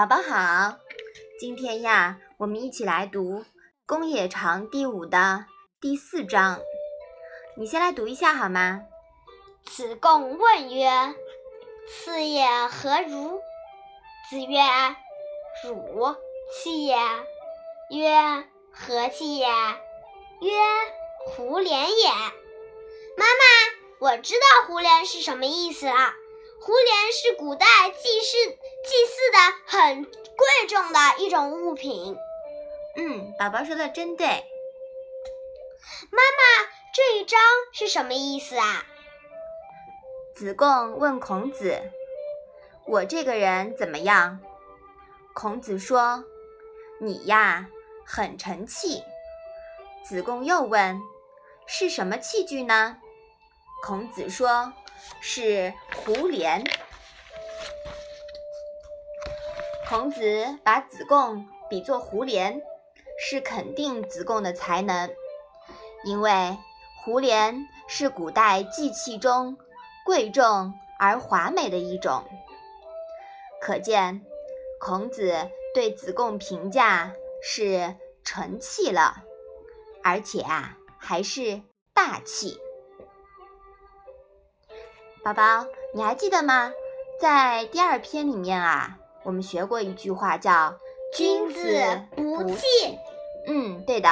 宝宝好，今天呀，我们一起来读《公冶长》第五的第四章。你先来读一下好吗？子贡问曰：“次也何如？”子曰：“汝气也。”曰：“何气也？”曰：“胡连也。”妈妈，我知道胡连是什么意思了。胡连是古代祭祀很贵重的一种物品。嗯，宝宝说的真对。妈妈，这一章是什么意思啊？子贡问孔子：“我这个人怎么样？”孔子说：“你呀，很沉气。”子贡又问：“是什么器具呢？”孔子说。是胡连。孔子把子贡比作胡连，是肯定子贡的才能，因为胡连是古代祭器中贵重而华美的一种。可见，孔子对子贡评价是成器了，而且啊，还是大器。宝宝，你还记得吗？在第二篇里面啊，我们学过一句话，叫“君子不器”。嗯，对的。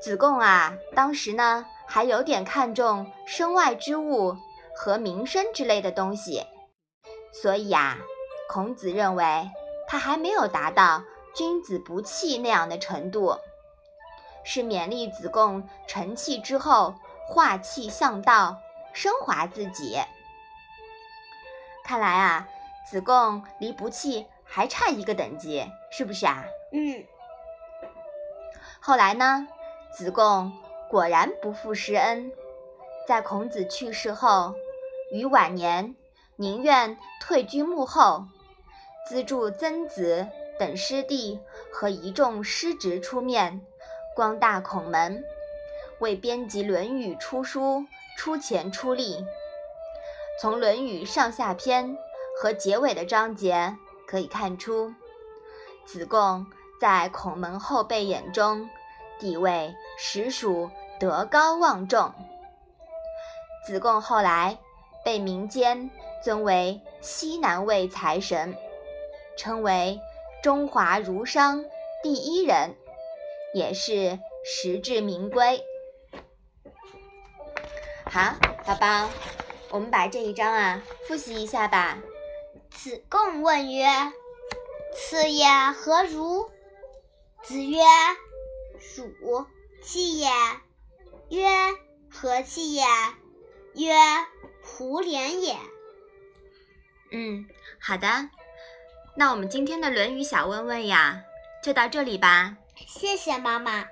子贡啊，当时呢还有点看重身外之物和名声之类的东西，所以啊，孔子认为他还没有达到“君子不器”那样的程度，是勉励子贡成器之后化气向道。升华自己，看来啊，子贡离不弃还差一个等级，是不是啊？嗯。后来呢，子贡果然不负师恩，在孔子去世后，于晚年宁愿退居幕后，资助曾子等师弟和一众师侄出面，光大孔门，为编辑《论语》出书。出钱出力，从《论语》上下篇和结尾的章节可以看出，子贡在孔门后辈眼中地位实属德高望重。子贡后来被民间尊为西南卫财神，称为中华儒商第一人，也是实至名归。好，宝宝，我们把这一章啊复习一下吧。子贡问曰：“此也何如？”子曰：“汝气也。”曰：“何气也？”曰：“胡连也。”嗯，好的。那我们今天的《论语》小问问呀，就到这里吧。谢谢妈妈。